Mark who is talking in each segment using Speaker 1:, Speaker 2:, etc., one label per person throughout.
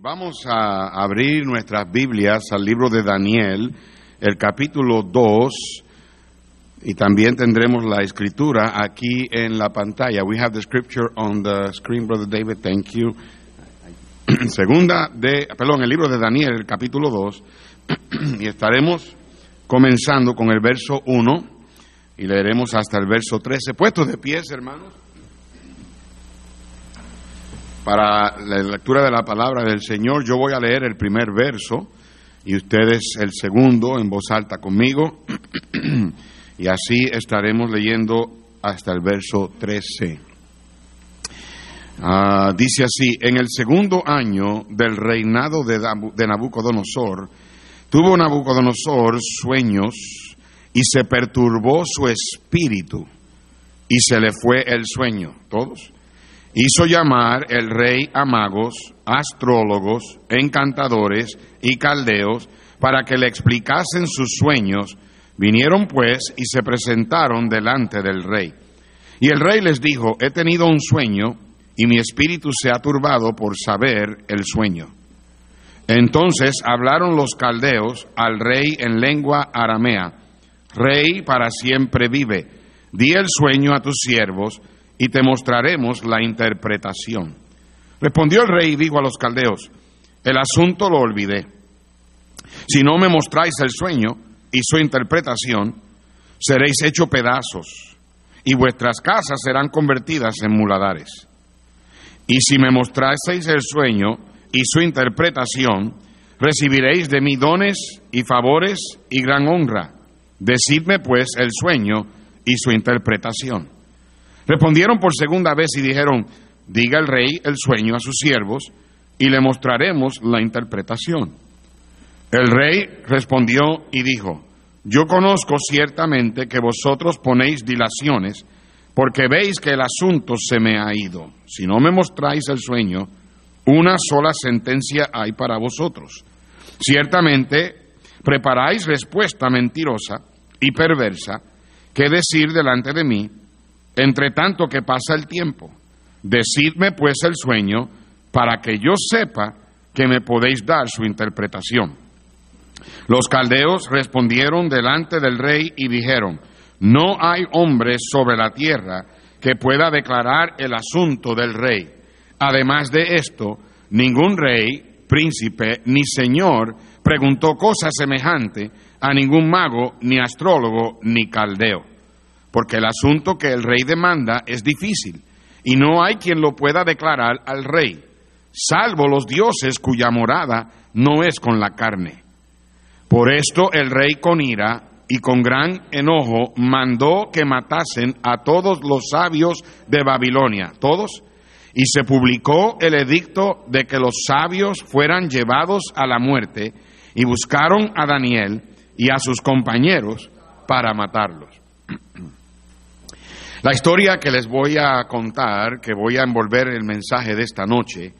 Speaker 1: Vamos a abrir nuestras Biblias al libro de Daniel, el capítulo 2, y también tendremos la escritura aquí en la pantalla. We have the scripture on the screen, Brother David, thank you. Segunda de, perdón, el libro de Daniel, el capítulo 2, y estaremos comenzando con el verso 1 y leeremos hasta el verso 13. Puestos de pies, hermanos para la lectura de la palabra del Señor, yo voy a leer el primer verso y ustedes el segundo en voz alta conmigo y así estaremos leyendo hasta el verso 13. Ah, dice así, en el segundo año del reinado de, de Nabucodonosor, tuvo Nabucodonosor sueños y se perturbó su espíritu y se le fue el sueño. ¿Todos? Hizo llamar el rey a magos, astrólogos, encantadores y caldeos para que le explicasen sus sueños. Vinieron pues y se presentaron delante del rey. Y el rey les dijo, he tenido un sueño y mi espíritu se ha turbado por saber el sueño. Entonces hablaron los caldeos al rey en lengua aramea, Rey para siempre vive, di el sueño a tus siervos, y te mostraremos la interpretación. Respondió el rey y dijo a los caldeos, el asunto lo olvidé. Si no me mostráis el sueño y su interpretación, seréis hecho pedazos y vuestras casas serán convertidas en muladares. Y si me mostraseis el sueño y su interpretación, recibiréis de mí dones y favores y gran honra. Decidme pues el sueño y su interpretación. Respondieron por segunda vez y dijeron, diga el rey el sueño a sus siervos y le mostraremos la interpretación. El rey respondió y dijo, yo conozco ciertamente que vosotros ponéis dilaciones porque veis que el asunto se me ha ido. Si no me mostráis el sueño, una sola sentencia hay para vosotros. Ciertamente preparáis respuesta mentirosa y perversa que decir delante de mí entre tanto que pasa el tiempo. Decidme pues el sueño para que yo sepa que me podéis dar su interpretación. Los caldeos respondieron delante del rey y dijeron, no hay hombre sobre la tierra que pueda declarar el asunto del rey. Además de esto, ningún rey, príncipe ni señor preguntó cosa semejante a ningún mago, ni astrólogo, ni caldeo porque el asunto que el rey demanda es difícil y no hay quien lo pueda declarar al rey, salvo los dioses cuya morada no es con la carne. Por esto el rey con ira y con gran enojo mandó que matasen a todos los sabios de Babilonia, todos, y se publicó el edicto de que los sabios fueran llevados a la muerte y buscaron a Daniel y a sus compañeros para matarlos. La historia que les voy a contar, que voy a envolver el mensaje de esta noche,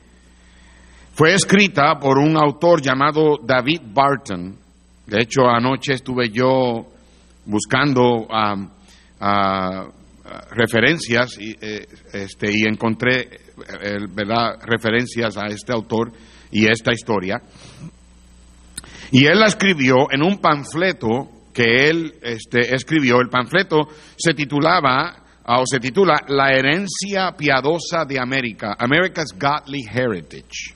Speaker 1: fue escrita por un autor llamado David Barton. De hecho, anoche estuve yo buscando referencias y, eh, este, y encontré eh, referencias a este autor y esta historia. Y él la escribió en un panfleto que él este, escribió. El panfleto se titulaba o se titula La herencia piadosa de América, America's Godly Heritage.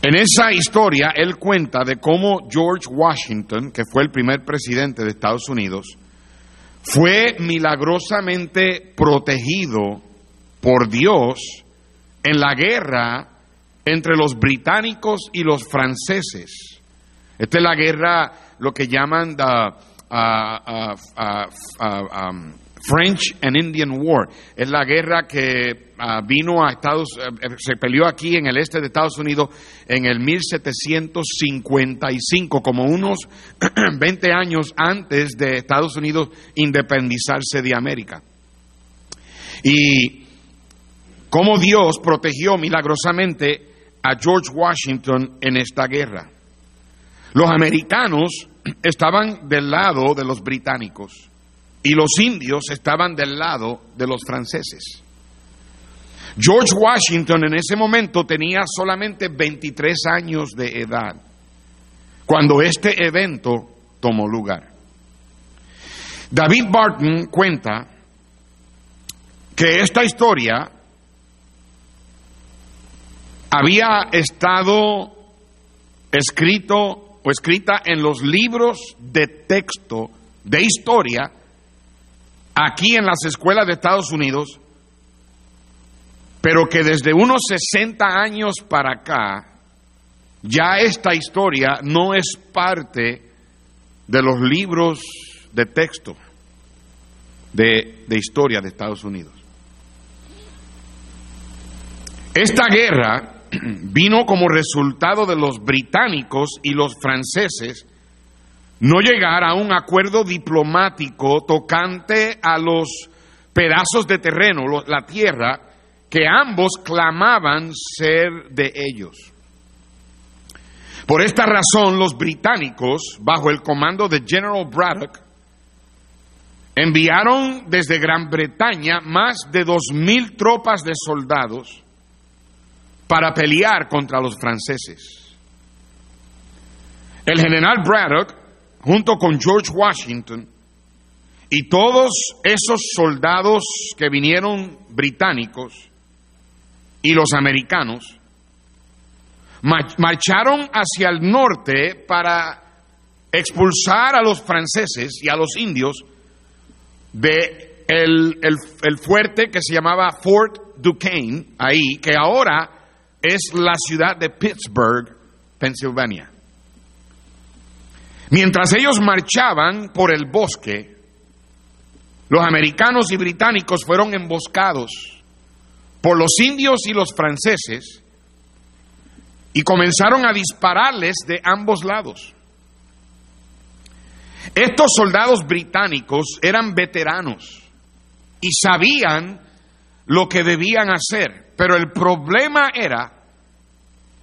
Speaker 1: En esa historia él cuenta de cómo George Washington, que fue el primer presidente de Estados Unidos, fue milagrosamente protegido por Dios en la guerra entre los británicos y los franceses. Esta es la guerra, lo que llaman the, uh, uh, um, French and Indian War. Es la guerra que ah, vino a Estados, eh, eh, se peleó aquí en el este de Estados Unidos en el 1755, como unos 20 años antes de Estados Unidos independizarse de América. Y cómo Dios protegió milagrosamente a George Washington en esta guerra. Los americanos estaban del lado de los británicos y los indios estaban del lado de los franceses. George Washington en ese momento tenía solamente 23 años de edad cuando este evento tomó lugar. David Barton cuenta que esta historia había estado escrito o escrita en los libros de texto de historia aquí en las escuelas de Estados Unidos, pero que desde unos 60 años para acá ya esta historia no es parte de los libros de texto de, de historia de Estados Unidos. Esta guerra vino como resultado de los británicos y los franceses no llegar a un acuerdo diplomático tocante a los pedazos de terreno, la tierra, que ambos clamaban ser de ellos. Por esta razón, los británicos, bajo el comando de General Braddock, enviaron desde Gran Bretaña más de dos mil tropas de soldados para pelear contra los franceses. El general Braddock, junto con George Washington, y todos esos soldados que vinieron británicos y los americanos, marcharon hacia el norte para expulsar a los franceses y a los indios de el, el fuerte que se llamaba Fort Duquesne, ahí, que ahora es la ciudad de Pittsburgh, Pensilvania. Mientras ellos marchaban por el bosque, los americanos y británicos fueron emboscados por los indios y los franceses y comenzaron a dispararles de ambos lados. Estos soldados británicos eran veteranos y sabían lo que debían hacer, pero el problema era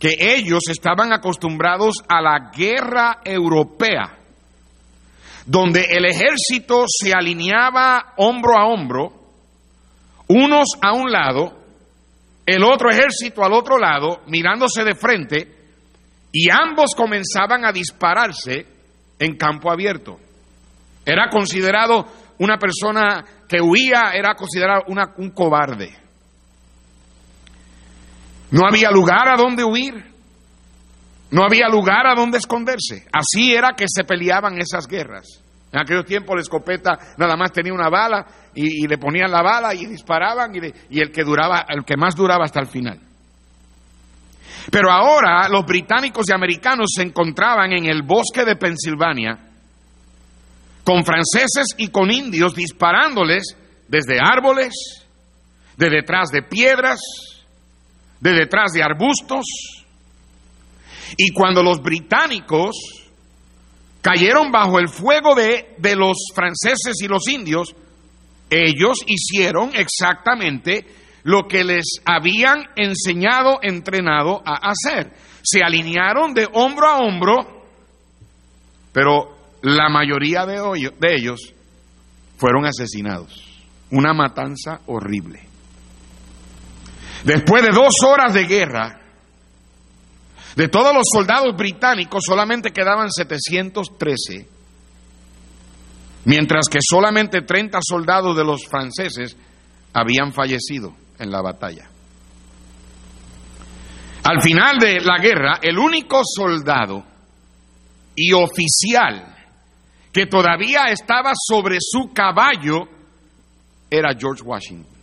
Speaker 1: que ellos estaban acostumbrados a la guerra europea, donde el ejército se alineaba hombro a hombro, unos a un lado, el otro ejército al otro lado, mirándose de frente, y ambos comenzaban a dispararse en campo abierto. Era considerado una persona que huía, era considerado un cobarde. No había lugar a donde huir. No había lugar a donde esconderse. Así era que se peleaban esas guerras. En aquellos tiempos la escopeta nada más tenía una bala y, le ponían la bala y disparaban y, y el que duraba, el que más duraba hasta el final. Pero ahora los británicos y americanos se encontraban en el bosque de Pensilvania con franceses y con indios disparándoles desde árboles, de detrás de piedras, de detrás de arbustos. Y cuando los británicos cayeron bajo el fuego de, de los franceses y los indios, ellos hicieron exactamente lo que les habían enseñado, entrenado a hacer. Se alinearon de hombro a hombro, pero la mayoría de, de ellos fueron asesinados. Una matanza horrible. Después de dos horas de guerra, de todos los soldados británicos solamente quedaban 713, mientras que solamente 30 soldados de los franceses habían fallecido en la batalla. Al final de la guerra, el único soldado y oficial que todavía estaba sobre su caballo era George Washington.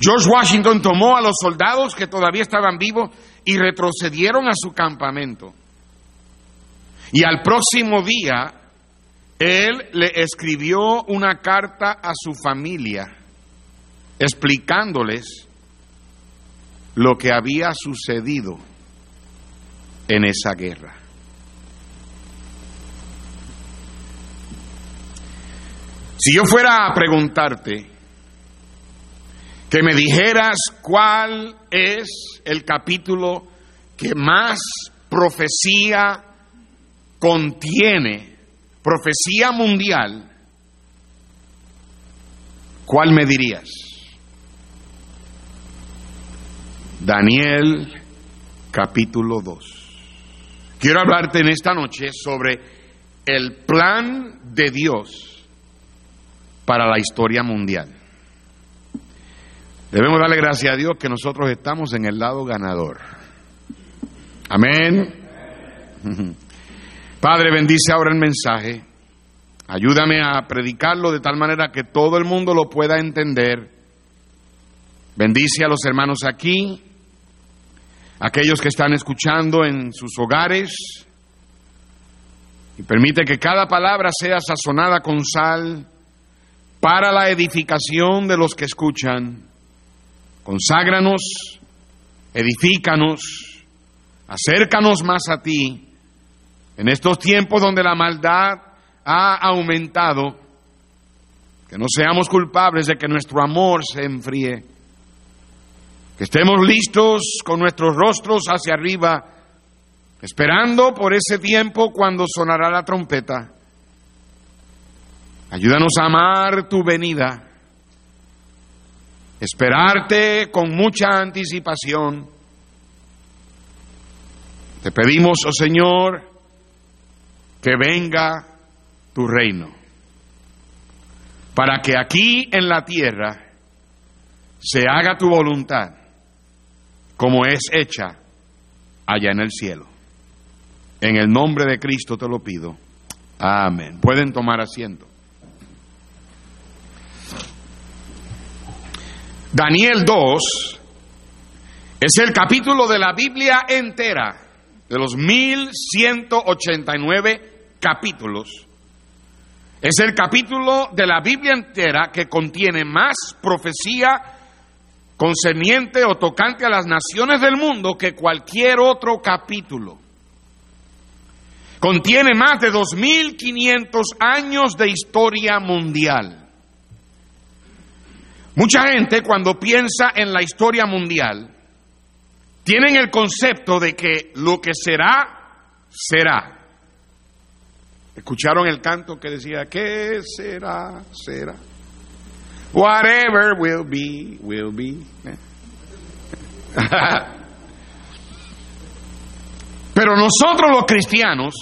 Speaker 1: George Washington tomó a los soldados que todavía estaban vivos y retrocedieron a su campamento. Y al próximo día, él le escribió una carta a su familia explicándoles lo que había sucedido en esa guerra. Si yo fuera a preguntarte, que me dijeras cuál es el capítulo que más profecía contiene, profecía mundial, ¿cuál me dirías? Daniel capítulo 2. Quiero hablarte en esta noche sobre el plan de Dios para la historia mundial. Debemos darle gracias a Dios que nosotros estamos en el lado ganador. Amén. Padre, bendice ahora el mensaje. Ayúdame a predicarlo de tal manera que todo el mundo lo pueda entender. Bendice a los hermanos aquí, aquellos que están escuchando en sus hogares, y permite que cada palabra sea sazonada con sal para la edificación de los que escuchan. Conságranos, edifícanos, acércanos más a ti en estos tiempos donde la maldad ha aumentado, que no seamos culpables de que nuestro amor se enfríe, que estemos listos con nuestros rostros hacia arriba, esperando por ese tiempo cuando sonará la trompeta. Ayúdanos a amar tu venida, esperarte con mucha anticipación. Te pedimos, oh Señor, que venga tu reino, para que aquí en la tierra se haga tu voluntad como es hecha allá en el cielo. En el nombre de Cristo te lo pido. Amén. Pueden tomar asiento. Daniel 2 es el capítulo de la Biblia entera, de los 1189 capítulos. Es el capítulo de la Biblia entera que contiene más profecía concerniente o tocante a las naciones del mundo que cualquier otro capítulo. Contiene más de 2.500 años de historia mundial. Mucha gente cuando piensa en la historia mundial, tienen el concepto de que lo que será, será. ¿Escucharon el canto que decía, ¿qué será, será? Whatever will be, will be. Pero nosotros los cristianos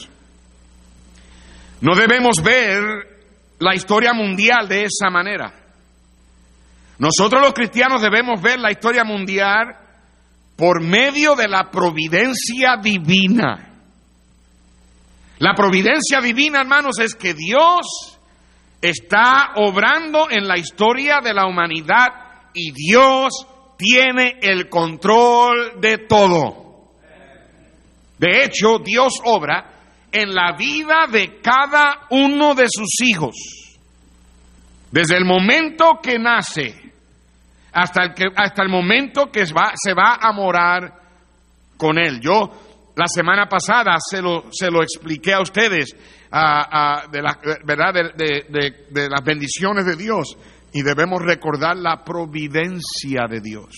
Speaker 1: no debemos ver la historia mundial de esa manera. Nosotros los cristianos debemos ver la historia mundial por medio de la providencia divina. La providencia divina, hermanos, es que Dios está obrando en la historia de la humanidad y Dios tiene el control de todo. De hecho, Dios obra en la vida de cada uno de sus hijos. Desde el momento que nace hasta el, que, hasta el momento que se va a morar con él. Yo la semana pasada se lo, se lo expliqué a ustedes de, la, ¿verdad? De, las bendiciones de Dios y debemos recordar la providencia de Dios.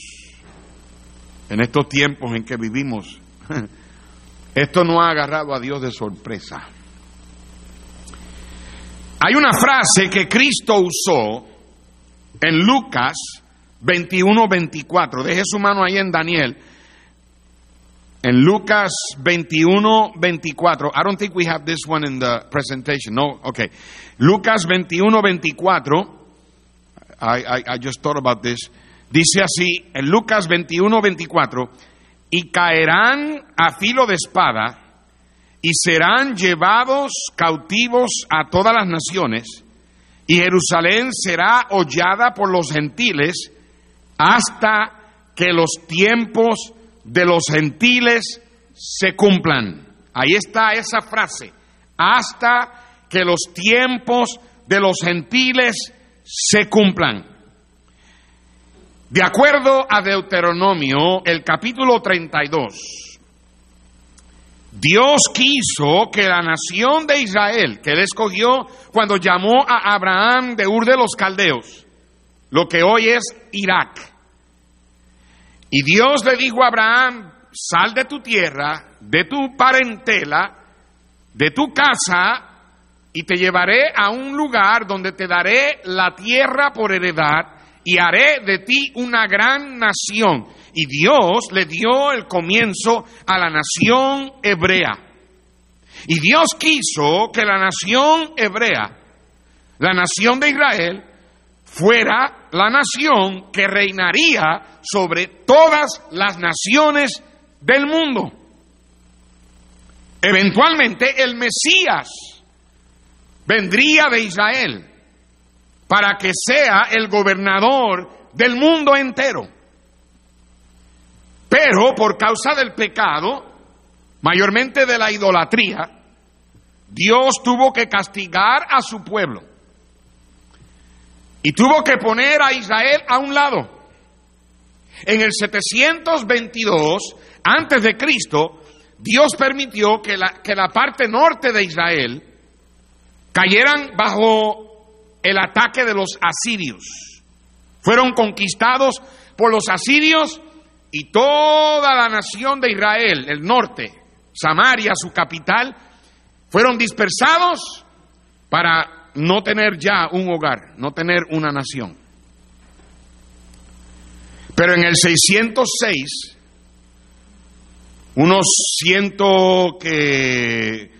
Speaker 1: En estos tiempos en que vivimos, esto no ha agarrado a Dios de sorpresa. Hay una frase que Cristo usó en Lucas 21-24. Deje su mano ahí en Daniel. En Lucas 21, 24. I don't think we have this one in the presentation. No, okay. Lucas 21, 24. I, I, I just thought about this. Dice así, en Lucas 21, 24. Y caerán a filo de espada y serán llevados cautivos a todas las naciones y Jerusalén será hollada por los gentiles hasta que los tiempos de los gentiles se cumplan. Ahí está esa frase, hasta que los tiempos de los gentiles se cumplan. De acuerdo a Deuteronomio, el capítulo 32, Dios quiso que la nación de Israel, que él escogió cuando llamó a Abraham de Ur de los Caldeos, lo que hoy es Irak, y Dios le dijo a Abraham, sal de tu tierra, de tu parentela, de tu casa, y te llevaré a un lugar donde te daré la tierra por heredad, y haré de ti una gran nación, y Dios le dio el comienzo a la nación hebrea. Y Dios quiso que la nación hebrea, la nación de Israel, fuera la nación que reinaría sobre todas las naciones del mundo. Eventualmente el Mesías vendría de Israel para que sea el gobernador del mundo entero. Pero por causa del pecado, mayormente de la idolatría, Dios tuvo que castigar a su pueblo. Y tuvo que poner a Israel a un lado. En el 722 antes de Cristo, Dios permitió que la, que la parte norte de Israel cayeran bajo el ataque de los asirios. Fueron conquistados por los asirios y toda la nación de Israel, el norte, Samaria, su capital, fueron dispersados para no tener ya un hogar, no tener una nación. Pero en el 606, unos ciento que,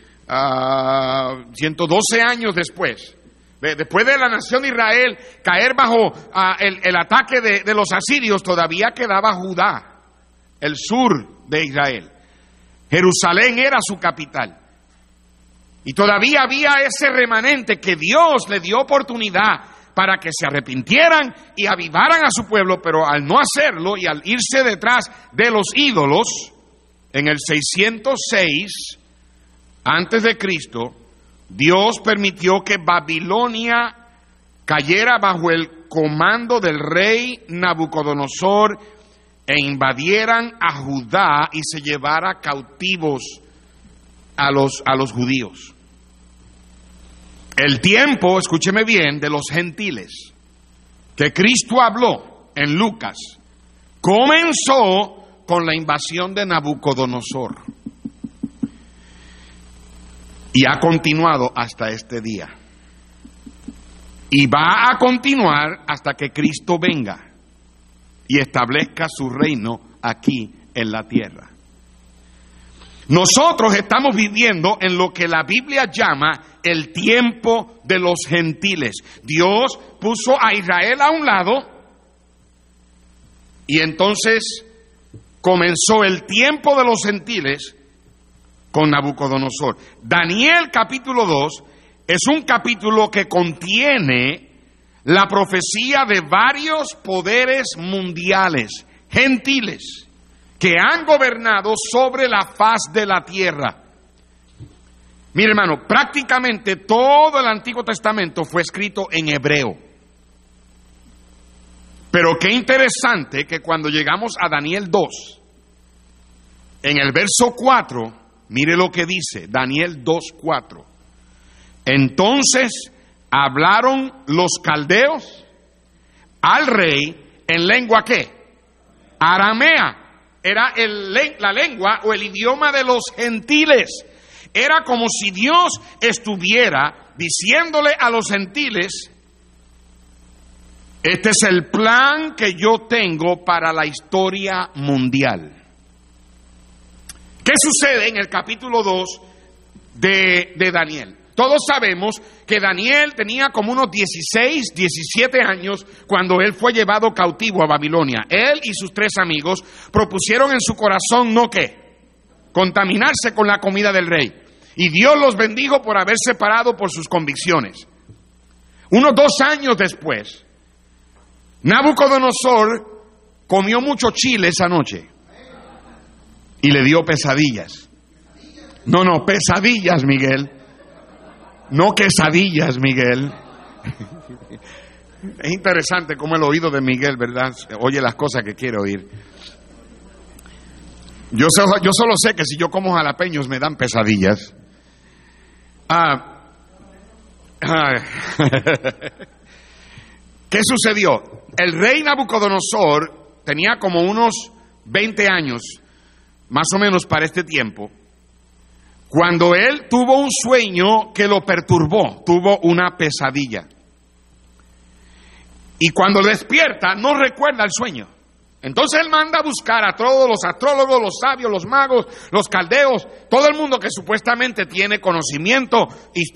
Speaker 1: 112 ah, años después, después de la nación de Israel caer bajo ah, el, ataque de, de los asirios, todavía quedaba Judá, el sur de Israel. Jerusalén era su capital. Y todavía había ese remanente que Dios le dio oportunidad para que se arrepintieran y avivaran a su pueblo, pero al no hacerlo y al irse detrás de los ídolos, en el 606 antes de Cristo, Dios permitió que Babilonia cayera bajo el comando del rey Nabucodonosor e invadieran a Judá y se llevara cautivos a los, a los judíos. El tiempo, escúcheme bien, de los gentiles que Cristo habló en Lucas comenzó con la invasión de Nabucodonosor. Y ha continuado hasta este día. Y va a continuar hasta que Cristo venga y establezca su reino aquí en la tierra. Nosotros estamos viviendo en lo que la Biblia llama el tiempo de los gentiles. Dios puso a Israel a un lado y entonces comenzó el tiempo de los gentiles con Nabucodonosor. Daniel capítulo 2 es un capítulo que contiene la profecía de varios poderes mundiales, gentiles, que han gobernado sobre la faz de la tierra. Mire hermano, prácticamente todo el Antiguo Testamento fue escrito en hebreo. Pero qué interesante que cuando llegamos a Daniel 2, en el verso 4, mire lo que dice, Daniel 2, 4. Entonces hablaron los caldeos al rey en lengua qué? Aramea. Era la lengua o el idioma de los gentiles. Era como si Dios estuviera diciéndole a los gentiles, este es el plan que yo tengo para la historia mundial. ¿Qué sucede en el capítulo 2 de, de, Daniel? Todos sabemos que Daniel tenía como unos 16, 17 años cuando él fue llevado cautivo a Babilonia. Él y sus tres amigos propusieron en su corazón no qué, contaminarse con la comida del rey. Y Dios los bendijo por haber separado por sus convicciones. Unos dos años después, Nabucodonosor comió mucho chile esa noche y le dio pesadillas. No, no, pesadillas, Miguel. No quesadillas, Miguel. Es interesante cómo el oído de Miguel, ¿verdad? Oye las cosas que quiere oír. Yo, yo solo sé que si yo como jalapeños me dan pesadillas. Ah. ¿Qué sucedió? El rey Nabucodonosor tenía como unos 20 años, más o menos para este tiempo, cuando él tuvo un sueño que lo perturbó, tuvo una pesadilla. Y cuando despierta no recuerda el sueño. Entonces él manda a buscar a todos los astrólogos, los sabios, los magos, los caldeos, todo el mundo que supuestamente tiene conocimiento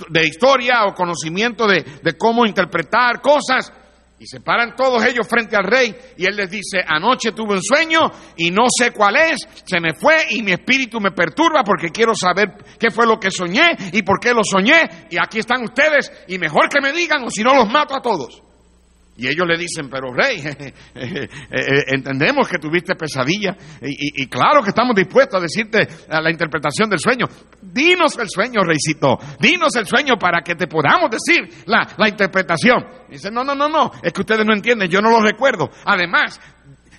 Speaker 1: de historia o conocimiento de, de cómo interpretar cosas. Y se paran todos ellos frente al rey y él les dice, anoche tuve un sueño y no sé cuál es, se me fue y mi espíritu me perturba porque quiero saber qué fue lo que soñé y por qué lo soñé. Y aquí están ustedes y mejor que me digan o si no los mato a todos. Y ellos le dicen, pero rey, eh, eh, eh, entendemos que tuviste pesadilla y, claro que estamos dispuestos a decirte la interpretación del sueño. Dinos el sueño, reycito, dinos el sueño para que te podamos decir la, la interpretación. Dice, no, no, no, no, es que ustedes no entienden, yo no lo recuerdo. Además,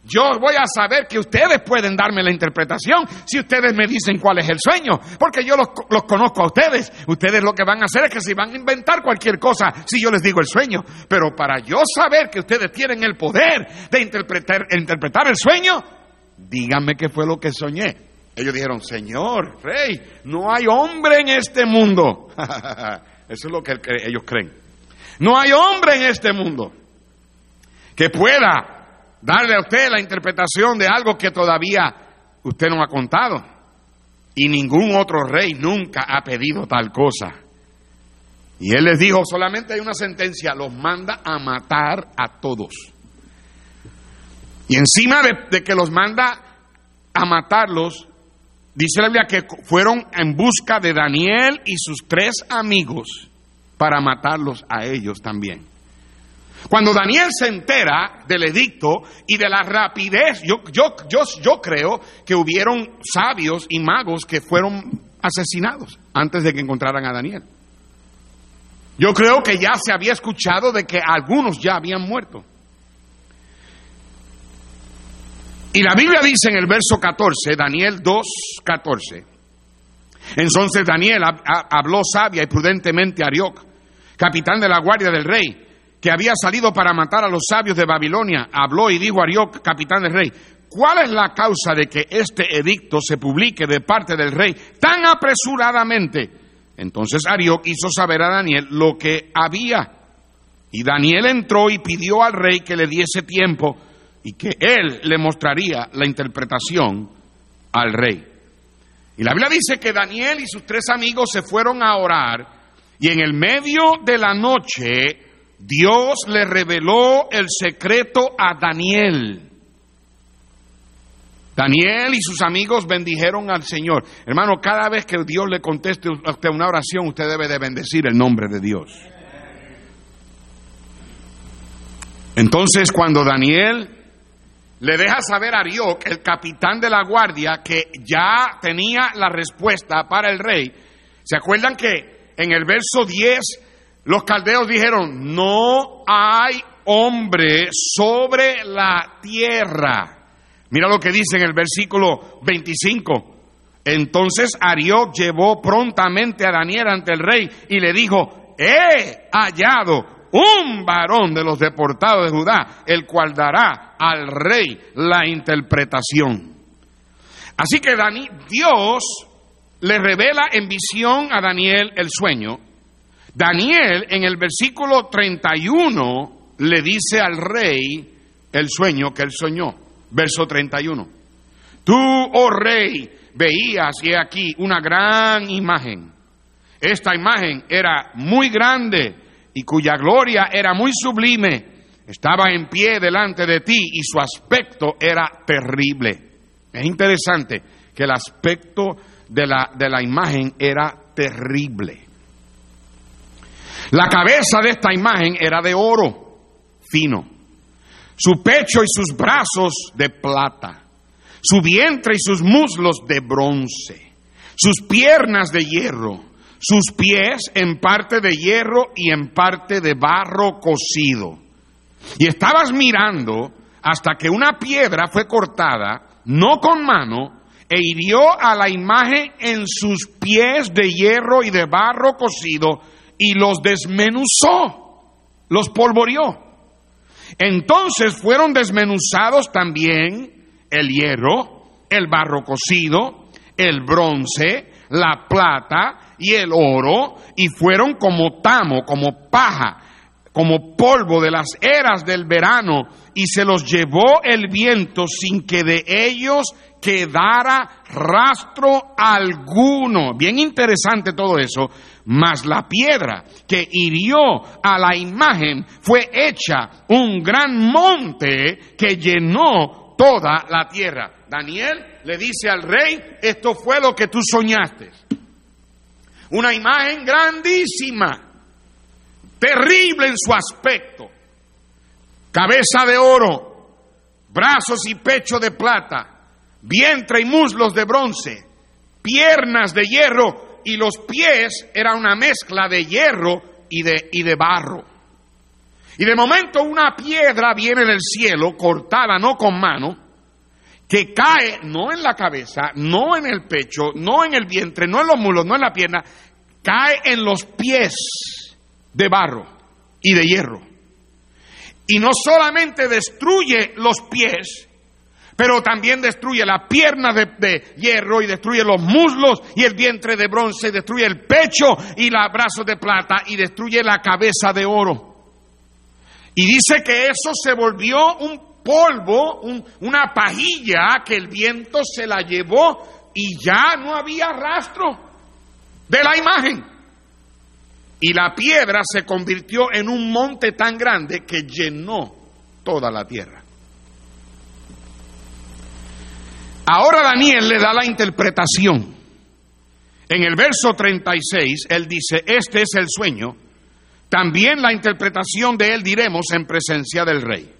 Speaker 1: yo voy a saber que ustedes pueden darme la interpretación si ustedes me dicen cuál es el sueño, porque yo los, conozco a ustedes. Ustedes lo que van a hacer es que se van a inventar cualquier cosa si yo les digo el sueño. Pero para yo saber que ustedes tienen el poder de interpretar, interpretar el sueño, díganme qué fue lo que soñé. Ellos dijeron, Señor, Rey, no hay hombre en este mundo. Eso es lo que ellos creen. No hay hombre en este mundo que pueda darle a usted la interpretación de algo que todavía usted no ha contado. Y ningún otro rey nunca ha pedido tal cosa. Y él les dijo, solamente hay una sentencia, los manda a matar a todos. Y encima de, que los manda a matarlos, dice la Biblia que fueron en busca de Daniel y sus tres amigos para matarlos a ellos también. Cuando Daniel se entera del edicto y de la rapidez, yo, yo, yo, yo creo que hubieron sabios y magos que fueron asesinados antes de que encontraran a Daniel. Yo creo que ya se había escuchado de que algunos ya habían muerto. Y la Biblia dice en el verso 14, Daniel 2, 14. Entonces Daniel habló sabia y prudentemente a Arioc, capitán de la guardia del rey, que había salido para matar a los sabios de Babilonia, habló y dijo a Arioc, capitán del rey, ¿cuál es la causa de que este edicto se publique de parte del rey tan apresuradamente? Entonces Arioc hizo saber a Daniel lo que había. Y Daniel entró y pidió al rey que le diese tiempo y que él le mostraría la interpretación al rey. Y la Biblia dice que Daniel y sus tres amigos se fueron a orar y en el medio de la noche Dios le reveló el secreto a Daniel. Daniel y sus amigos bendijeron al Señor. Hermano, cada vez que Dios le conteste a usted una oración, usted debe de bendecir el nombre de Dios. Entonces, cuando Daniel le deja saber a Arioc, el capitán de la guardia, que ya tenía la respuesta para el rey, ¿se acuerdan que en el verso 10 los caldeos dijeron, no hay hombre sobre la tierra. Mira lo que dice en el versículo 25. Entonces Arioc llevó prontamente a Daniel ante el rey y le dijo, he hallado un varón de los deportados de Judá, el cual dará al rey la interpretación. Así que Dios le revela en visión a Daniel el sueño Daniel en el versículo 31 le dice al rey el sueño que él soñó. Verso 31. Tú, oh rey, veías y aquí una gran imagen. Esta imagen era muy grande y cuya gloria era muy sublime. Estaba en pie delante de ti y su aspecto era terrible. Es interesante que el aspecto de la, de la imagen era terrible. La cabeza de esta imagen era de oro fino, su pecho y sus brazos de plata, su vientre y sus muslos de bronce, sus piernas de hierro, sus pies en parte de hierro y en parte de barro cocido. Y estabas mirando hasta que una piedra fue cortada, no con mano, e hirió a la imagen en sus pies de hierro y de barro cocido, y los desmenuzó, los polvoreó. Entonces fueron desmenuzados también el hierro, el barro cocido, el bronce, la plata y el oro, y fueron como tamo, como paja, como polvo de las eras del verano, y se los llevó el viento sin que de ellos quedara rastro alguno. Bien interesante todo eso. Mas la piedra que hirió a la imagen fue hecha un gran monte que llenó toda la tierra. Daniel le dice al rey, esto fue lo que tú soñaste. Una imagen grandísima, terrible en su aspecto. Cabeza de oro, brazos y pecho de plata, vientre y muslos de bronce, piernas de hierro y los pies era una mezcla de hierro y de, y de barro. Y de momento una piedra viene del cielo, cortada no con mano, que cae no en la cabeza, no en el pecho, no en el vientre, no en los muslos, no en la pierna, cae en los pies de barro y de hierro. Y no solamente destruye los pies, pero también destruye la pierna de, hierro y destruye los muslos y el vientre de bronce, destruye el pecho y los brazos de plata y destruye la cabeza de oro. Y dice que eso se volvió un polvo, una pajilla que el viento se la llevó y ya no había rastro de la imagen. Y la piedra se convirtió en un monte tan grande que llenó toda la tierra. Ahora Daniel le da la interpretación. En el verso 36, él dice, este es el sueño. También la interpretación de él diremos en presencia del rey.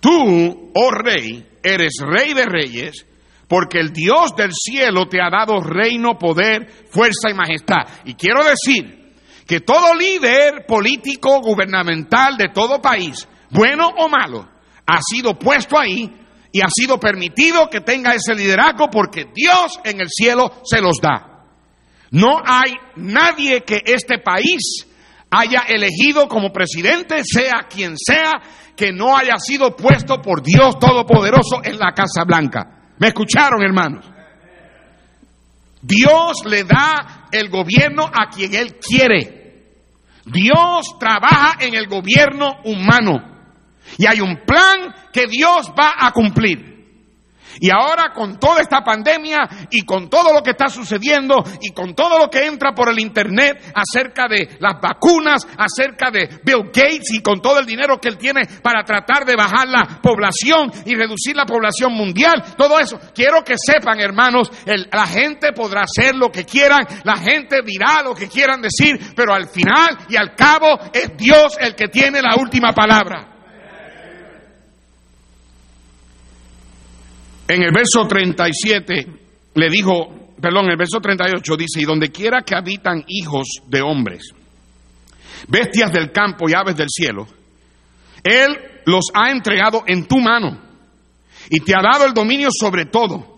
Speaker 1: Tú, oh rey, eres rey de reyes, porque el Dios del cielo te ha dado reino, poder, fuerza y majestad. Y quiero decir que todo líder político, gubernamental de todo país, bueno o malo, ha sido puesto ahí y ha sido permitido que tenga ese liderazgo porque Dios en el cielo se los da. No hay nadie que este país haya elegido como presidente, sea quien sea, que no haya sido puesto por Dios Todopoderoso en la Casa Blanca. ¿Me escucharon, hermanos? Dios le da el gobierno a quien Él quiere. Dios trabaja en el gobierno humano. Y hay un plan que Dios va a cumplir. Y ahora con toda esta pandemia y con todo lo que está sucediendo y con todo lo que entra por el Internet acerca de las vacunas, acerca de Bill Gates y con todo el dinero que él tiene para tratar de bajar la población y reducir la población mundial, todo eso, quiero que sepan hermanos, la gente podrá hacer lo que quieran, la gente dirá lo que quieran decir, pero al final y al cabo es Dios el que tiene la última palabra. En el verso 37 le dijo, perdón, el verso 38 dice, y donde quiera que habitan hijos de hombres, bestias del campo y aves del cielo, Él los ha entregado en tu mano y te ha dado el dominio sobre todo.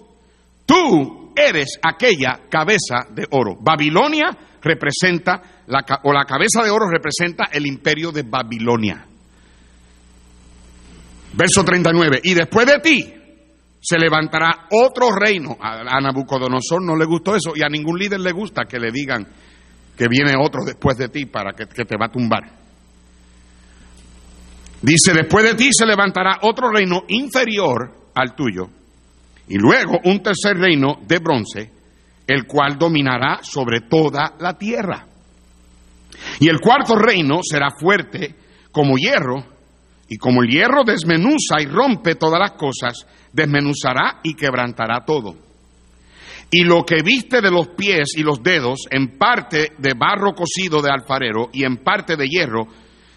Speaker 1: Tú eres aquella cabeza de oro. Babilonia representa, la, o la cabeza de oro representa el imperio de Babilonia. Verso 39, y después de ti se levantará otro reino. A, Nabucodonosor no le gustó eso y a ningún líder le gusta que le digan que viene otro después de ti para que, que te va a tumbar. Dice, después de ti se levantará otro reino inferior al tuyo y luego un tercer reino de bronce, el cual dominará sobre toda la tierra. Y el cuarto reino será fuerte como hierro, y como el hierro desmenuza y rompe todas las cosas, desmenuzará y quebrantará todo. Y lo que viste de los pies y los dedos, en parte de barro cocido de alfarero y en parte de hierro,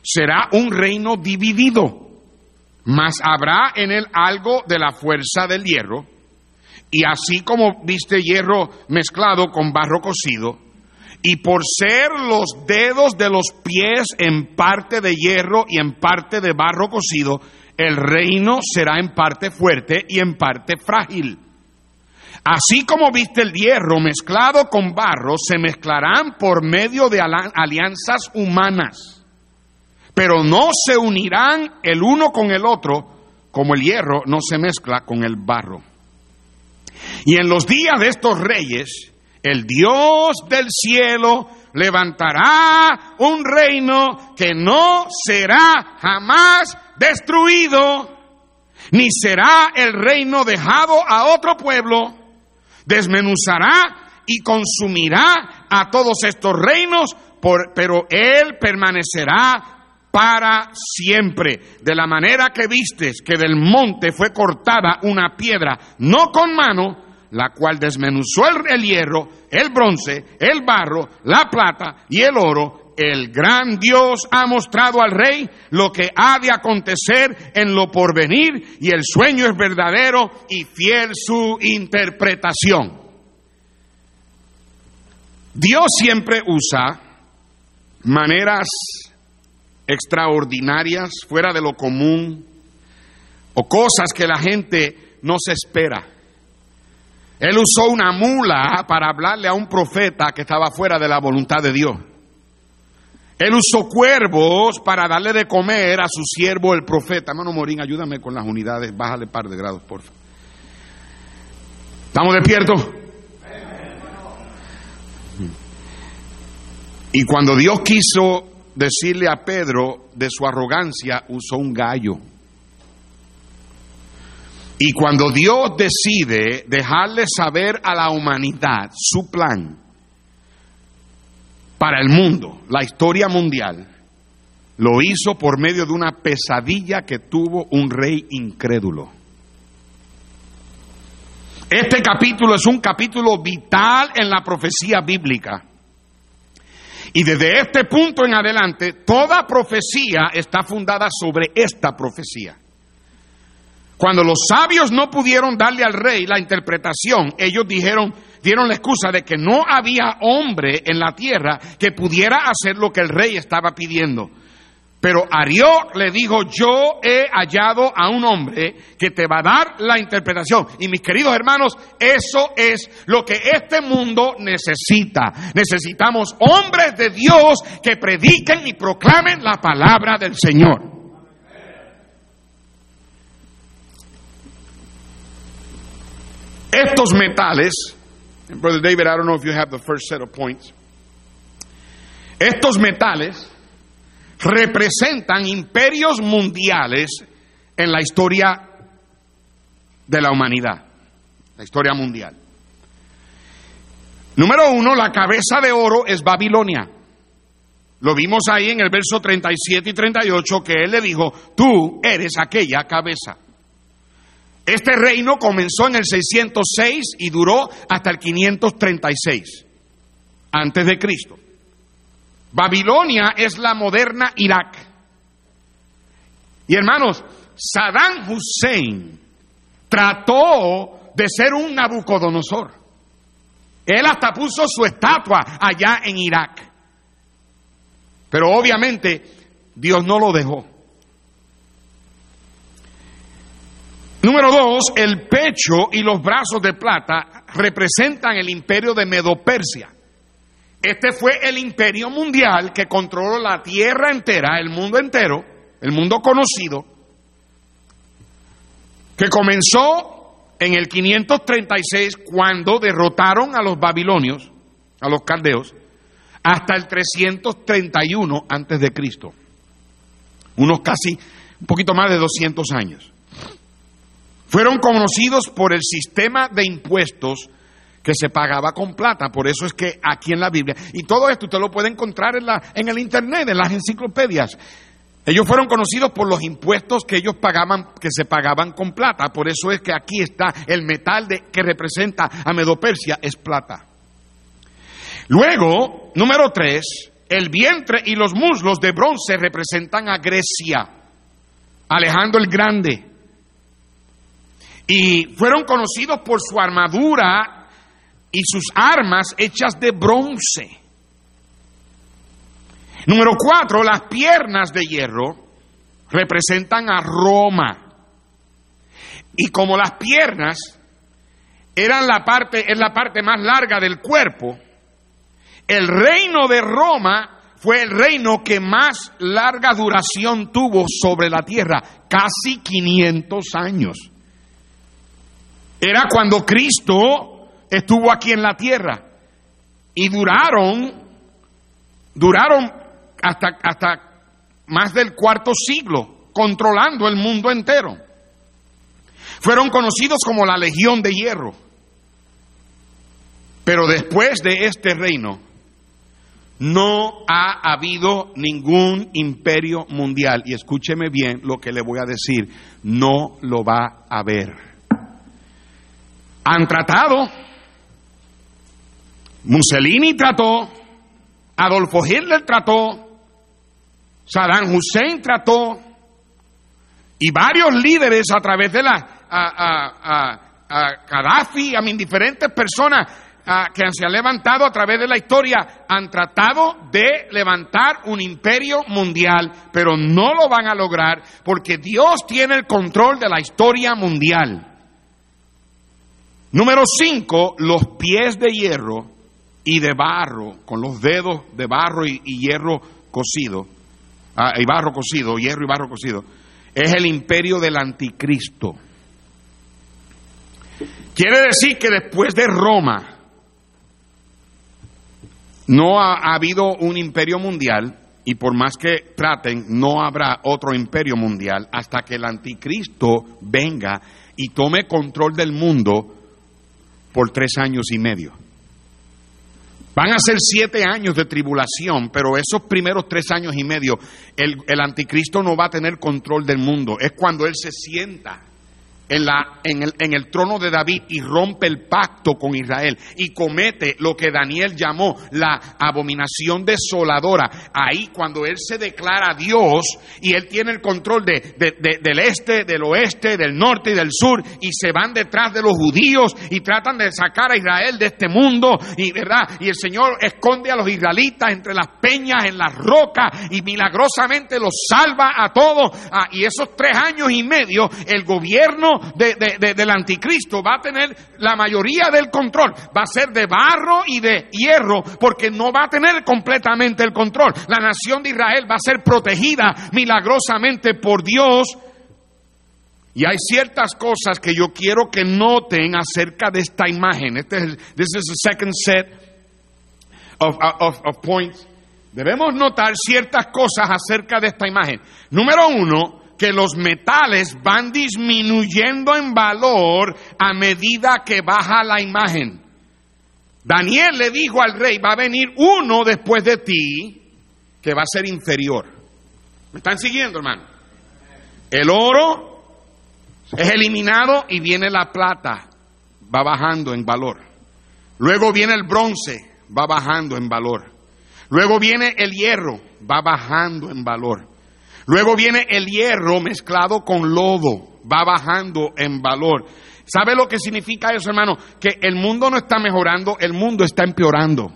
Speaker 1: será un reino dividido. Mas habrá en él algo de la fuerza del hierro, y así como viste hierro mezclado con barro cocido, y por ser los dedos de los pies en parte de hierro y en parte de barro cocido, el reino será en parte fuerte y en parte frágil. Así como viste el hierro mezclado con barro, se mezclarán por medio de alianzas humanas, pero no se unirán el uno con el otro como el hierro no se mezcla con el barro. Y en los días de estos reyes, el Dios del cielo levantará un reino que no será jamás destruido, ni será el reino dejado a otro pueblo. Desmenuzará y consumirá a todos estos reinos, pero él permanecerá para siempre. De la manera que vistes que del monte fue cortada una piedra, no con mano, la cual desmenuzó el, hierro, el bronce, el barro, la plata y el oro, el gran Dios ha mostrado al rey lo que ha de acontecer en lo porvenir y el sueño es verdadero y fiel su interpretación. Dios siempre usa maneras extraordinarias, fuera de lo común, o cosas que la gente no se espera. Él usó una mula para hablarle a un profeta que estaba fuera de la voluntad de Dios. Él usó cuervos para darle de comer a su siervo el profeta. Hermano Morín, ayúdame con las unidades, bájale par de grados, por favor. ¿Estamos despiertos? Y cuando Dios quiso decirle a Pedro de su arrogancia, usó un gallo. Y cuando Dios decide dejarle saber a la humanidad su plan para el mundo, la historia mundial, lo hizo por medio de una pesadilla que tuvo un rey incrédulo. Este capítulo es un capítulo vital en la profecía bíblica. Y desde este punto en adelante, toda profecía está fundada sobre esta profecía. Cuando los sabios no pudieron darle al rey la interpretación, ellos dijeron, dieron la excusa de que no había hombre en la tierra que pudiera hacer lo que el rey estaba pidiendo. Pero Arioc le dijo, yo he hallado a un hombre que te va a dar la interpretación. Y mis queridos hermanos, eso es lo que este mundo necesita. Necesitamos hombres de Dios que prediquen y proclamen la palabra del Señor. Estos metales, Brother David, I don't know if you have the first set of points. Estos metales representan imperios mundiales en la historia de la humanidad, la historia mundial. Número uno, la cabeza de oro es Babilonia. Lo vimos ahí en el verso 37 y 38 que él le dijo, tú eres aquella cabeza. Este reino comenzó en el 606 y duró hasta el 536 antes de Cristo. Babilonia es la moderna Irak. Y hermanos, Saddam Hussein trató de ser un Nabucodonosor. Él hasta puso su estatua allá en Irak. Pero obviamente Dios no lo dejó. Número dos, el pecho y los brazos de plata representan el imperio de Medo-Persia. Este fue el imperio mundial que controló la tierra entera, el mundo entero, el mundo conocido, que comenzó en el 536 cuando derrotaron a los babilonios, a los caldeos, hasta el 331 antes de Cristo. Unos casi un poquito más de 200 años. Fueron conocidos por el sistema de impuestos que se pagaba con plata. Por eso es que aquí en la Biblia, y todo esto usted lo puede encontrar en, la, en el Internet, en las enciclopedias. Ellos fueron conocidos por los impuestos que ellos pagaban, que se pagaban con plata. Por eso es que aquí está el metal de, que representa a Medopersia, es plata. Luego, número tres, el vientre y los muslos de bronce representan a Grecia, Alejandro el Grande. Y fueron conocidos por su armadura y sus armas hechas de bronce. Número cuatro, las piernas de hierro representan a Roma. Y como las piernas eran la parte, es la parte más larga del cuerpo, el reino de Roma fue el reino que más larga duración tuvo sobre la tierra, casi 500 años. Era cuando Cristo estuvo aquí en la tierra y duraron duraron hasta, hasta más del cuarto siglo, controlando el mundo entero. Fueron conocidos como la Legión de Hierro. Pero después de este reino, no ha habido ningún imperio mundial. Y escúcheme bien lo que le voy a decir, no lo va a haber. Han tratado, Mussolini trató, Adolfo Hitler trató, Saddam Hussein trató, y varios líderes a través de la a, a, a, a diferentes personas que se han levantado a través de la historia, han tratado de levantar un imperio mundial, pero no lo van a lograr porque Dios tiene el control de la historia mundial. Número cinco, los pies de hierro y de barro, con los dedos de barro y, hierro cocido, ah, y barro cocido, hierro y barro cocido, es el imperio del anticristo. Quiere decir que después de Roma no ha, habido un imperio mundial y por más que traten, no habrá otro imperio mundial hasta que el anticristo venga y tome control del mundo por tres años y medio. Van a ser siete años de tribulación, pero esos primeros tres años y medio, el, el anticristo no va a tener control del mundo. Es cuando él se sienta en, la, en, el, en, el, trono de David y rompe el pacto con Israel y comete lo que Daniel llamó la abominación desoladora. Ahí cuando él se declara Dios y él tiene el control de, del este, del oeste, del norte y del sur y se van detrás de los judíos y tratan de sacar a Israel de este mundo y verdad y el Señor esconde a los israelitas entre las peñas, en las rocas y milagrosamente los salva a todos. Ah, y esos tres años y medio el gobierno del anticristo va a tener la mayoría del control. Va a ser de barro y de hierro porque no va a tener completamente el control. La nación de Israel va a ser protegida milagrosamente por Dios. Y hay ciertas cosas que yo quiero que noten acerca de esta imagen. Este es, this is the second set of, of points. Debemos notar ciertas cosas acerca de esta imagen. Número uno, que los metales van disminuyendo en valor a medida que baja la imagen. Daniel le dijo al rey, va a venir uno después de ti que va a ser inferior. ¿Me están siguiendo, hermano? El oro es eliminado y viene la plata, va bajando en valor. Luego viene el bronce, va bajando en valor. Luego viene el hierro, va bajando en valor. Luego viene el hierro mezclado con lodo, va bajando en valor. ¿Sabe lo que significa eso, hermano? Que el mundo no está mejorando, el mundo está empeorando.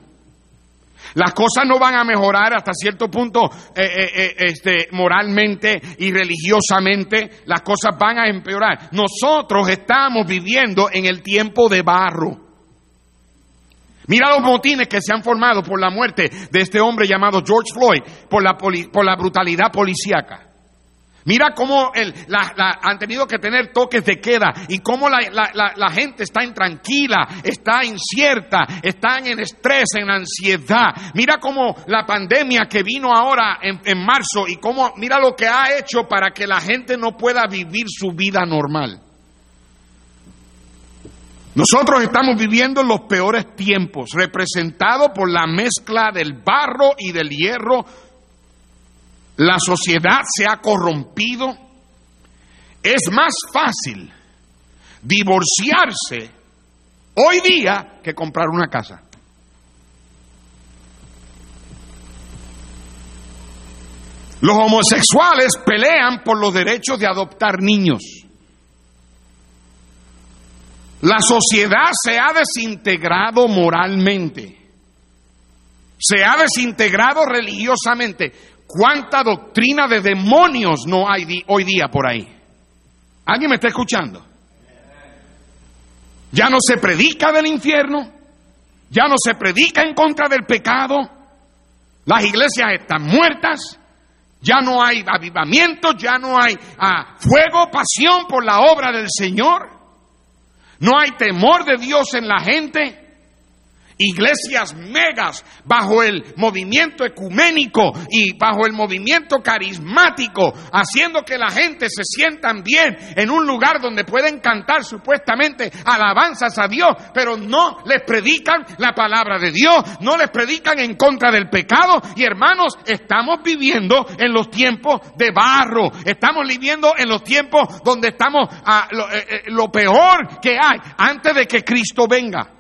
Speaker 1: Las cosas no van a mejorar hasta cierto punto eh, eh, eh, este, moralmente y religiosamente, las cosas van a empeorar. Nosotros estamos viviendo en el tiempo de barro. Mira los motines que se han formado por la muerte de este hombre llamado George Floyd, por la, brutalidad policíaca. Mira cómo han tenido que tener toques de queda y cómo la, gente está intranquila, está incierta, están en estrés, en ansiedad. Mira cómo la pandemia que vino ahora en marzo y cómo, mira lo que ha hecho para que la gente no pueda vivir su vida normal. Nosotros estamos viviendo los peores tiempos, representados por la mezcla del barro y del hierro. La sociedad se ha corrompido. Es más fácil divorciarse hoy día que comprar una casa. Los homosexuales pelean por los derechos de adoptar niños. La sociedad se ha desintegrado moralmente, se ha desintegrado religiosamente. ¿Cuánta doctrina de demonios no hay hoy día por ahí? ¿Alguien me está escuchando? Ya no se predica del infierno, ya no se predica en contra del pecado, las iglesias están muertas, ya no hay avivamiento, ya no hay ah, fuego, pasión por la obra del Señor. No hay temor de Dios en la gente. Iglesias megas bajo el movimiento ecuménico y bajo el movimiento carismático, haciendo que la gente se sientan bien en un lugar donde pueden cantar supuestamente alabanzas a Dios, pero no les predican la palabra de Dios, no les predican en contra del pecado. Y hermanos, estamos viviendo en los tiempos de barro, estamos viviendo en los tiempos donde estamos a lo, eh, eh, lo peor que hay antes de que Cristo venga.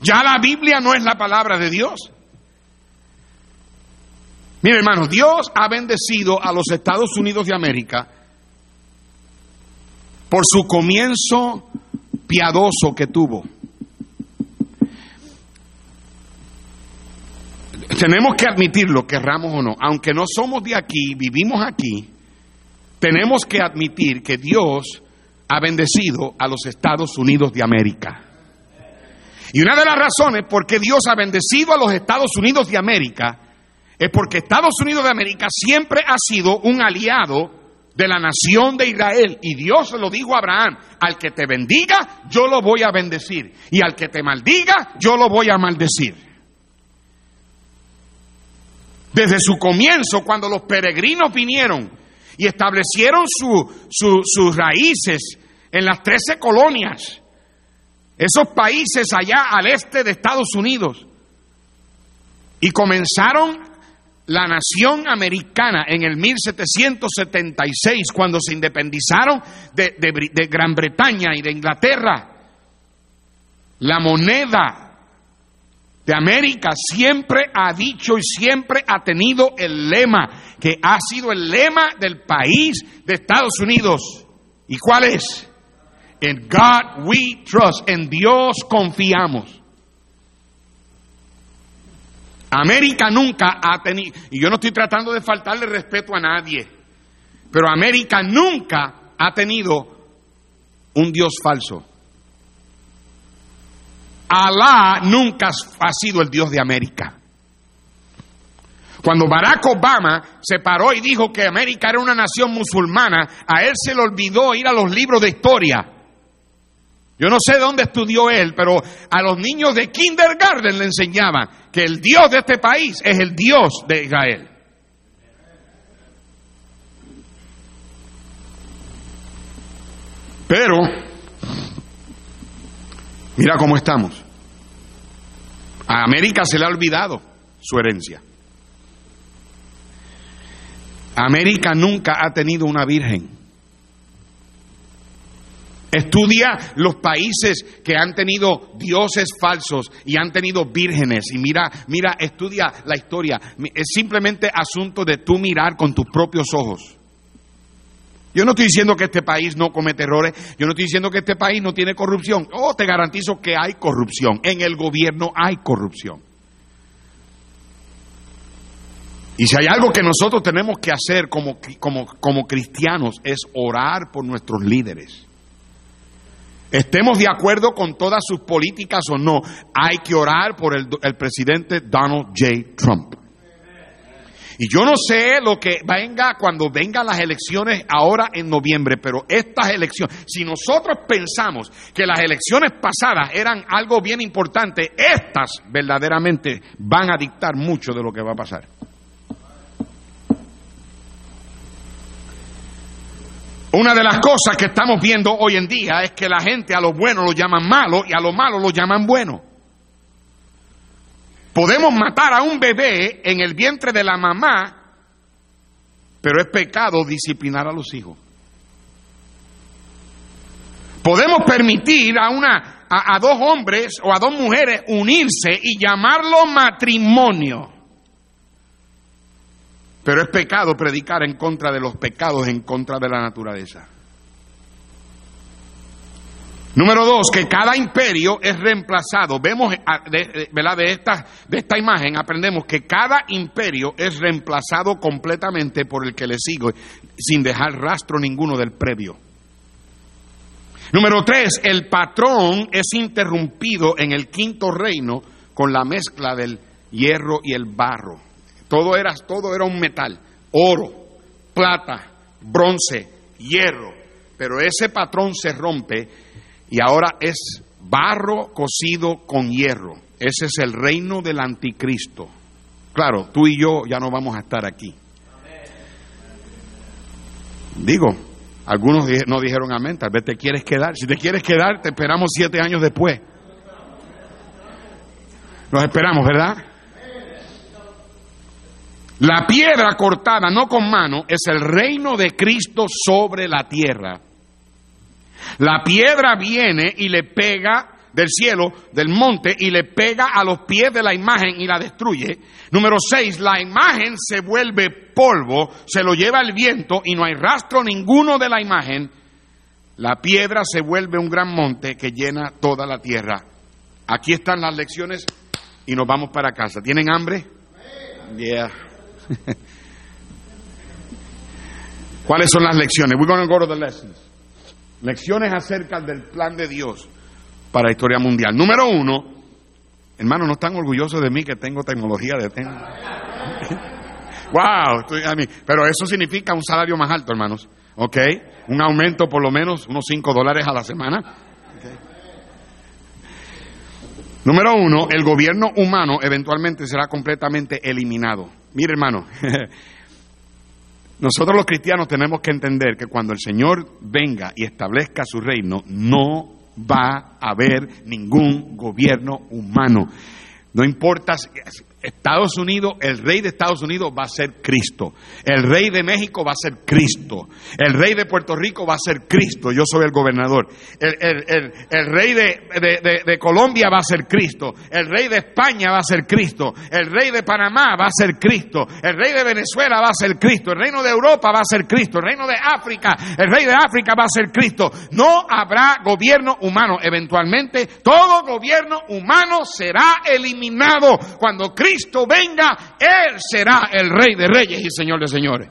Speaker 1: Ya la Biblia no es la palabra de Dios. Mire, hermanos, Dios ha bendecido a los Estados Unidos de América por su comienzo piadoso que tuvo. Tenemos que admitirlo, querramos o no, aunque no somos de aquí, vivimos aquí, tenemos que admitir que Dios ha bendecido a los Estados Unidos de América. Y una de las razones por qué Dios ha bendecido a los Estados Unidos de América es porque Estados Unidos de América siempre ha sido un aliado de la nación de Israel. Y Dios lo dijo a Abraham, al que te bendiga, yo lo voy a bendecir. Y al que te maldiga, yo lo voy a maldecir. Desde su comienzo, cuando los peregrinos vinieron y establecieron sus raíces en las trece colonias, esos países allá al este de Estados Unidos, y comenzaron la nación americana en el 1776, cuando se independizaron de, de, Gran Bretaña y de Inglaterra. La moneda de América siempre ha dicho y siempre ha tenido el lema, que ha sido el lema del país de Estados Unidos. ¿Y cuál es? En God we trust. En Dios confiamos. América nunca ha tenido, y yo no estoy tratando de faltarle respeto a nadie, pero América nunca ha tenido un Dios falso. Alá nunca ha sido el Dios de América. Cuando Barack Obama se paró y dijo que América era una nación musulmana, a él se le olvidó ir a los libros de historia yo no sé dónde estudió él, pero a los niños de kindergarten le enseñaban que el Dios de este país es el Dios de Israel. Pero, mira cómo estamos. A América se le ha olvidado su herencia. América nunca ha tenido una virgen. Estudia los países que han tenido dioses falsos y han tenido vírgenes. Y mira, mira, estudia la historia. Es simplemente asunto de tú mirar con tus propios ojos. Yo no estoy diciendo que este país no comete errores, yo no estoy diciendo que este país no tiene corrupción. Oh, te garantizo que hay corrupción. En el gobierno hay corrupción. Y si hay algo que nosotros tenemos que hacer como, como, como cristianos es orar por nuestros líderes. Estemos de acuerdo con todas sus políticas o no, hay que orar por el, presidente Donald J. Trump. Y yo no sé lo que venga cuando vengan las elecciones ahora en noviembre, pero estas elecciones, si nosotros pensamos que las elecciones pasadas eran algo bien importante, estas verdaderamente van a dictar mucho de lo que va a pasar. Una de las cosas que estamos viendo hoy en día es que la gente a lo bueno lo llaman malo y a lo malo lo llaman bueno. Podemos matar a un bebé en el vientre de la mamá, pero es pecado disciplinar a los hijos. Podemos permitir a una a, a dos hombres o a dos mujeres unirse y llamarlo matrimonio. Pero es pecado predicar en contra de los pecados, en contra de la naturaleza. Número dos, que cada imperio es reemplazado. Vemos, de, ¿verdad? De esta, de esta imagen aprendemos que cada imperio es reemplazado completamente por el que le sigue, sin dejar rastro ninguno del previo. Número tres, el patrón es interrumpido en el quinto reino con la mezcla del hierro y el barro. Todo era, todo era un metal, oro, plata, bronce, hierro. Pero ese patrón se rompe y ahora es barro cocido con hierro. Ese es el reino del anticristo. Claro, tú y yo ya no vamos a estar aquí. Digo, algunos no dijeron amén, tal vez te quieres quedar. Si te quieres quedar, te esperamos siete años después. Los esperamos, ¿verdad? La piedra cortada, no con mano, es el reino de Cristo sobre la tierra. La piedra viene y le pega del cielo, del monte, y le pega a los pies de la imagen y la destruye. Número seis, la imagen se vuelve polvo, se lo lleva el viento y no hay rastro ninguno de la imagen. La piedra se vuelve un gran monte que llena toda la tierra. Aquí están las lecciones y nos vamos para casa. ¿Tienen hambre? ¿Cuáles son las lecciones? We're going go to the lessons. Lecciones acerca del plan de Dios para la historia mundial. Número uno, hermano, no están orgullosos de mí que tengo tecnología de tengo. wow, pero eso significa un salario más alto, hermanos. ¿Ok? Un aumento por lo menos unos 5 dólares a la semana. Número uno, el gobierno humano eventualmente será completamente eliminado. Mire, hermano, nosotros los cristianos tenemos que entender que cuando el Señor venga y establezca su reino, no va a haber ningún gobierno humano. No importa Estados Unidos, el rey de Estados Unidos va a ser Cristo. El rey de México va a ser Cristo. El rey de Puerto Rico va a ser Cristo. Yo soy el gobernador. El, rey de, Colombia va a ser Cristo. El rey de España va a ser Cristo. El rey de Panamá va a ser Cristo. El rey de Venezuela va a ser Cristo. El reino de Europa va a ser Cristo. El reino de África, el rey de África va a ser Cristo. No habrá gobierno humano. Eventualmente todo gobierno humano será eliminado cuando Cristo Cristo venga, Él será el Rey de Reyes y Señor de Señores.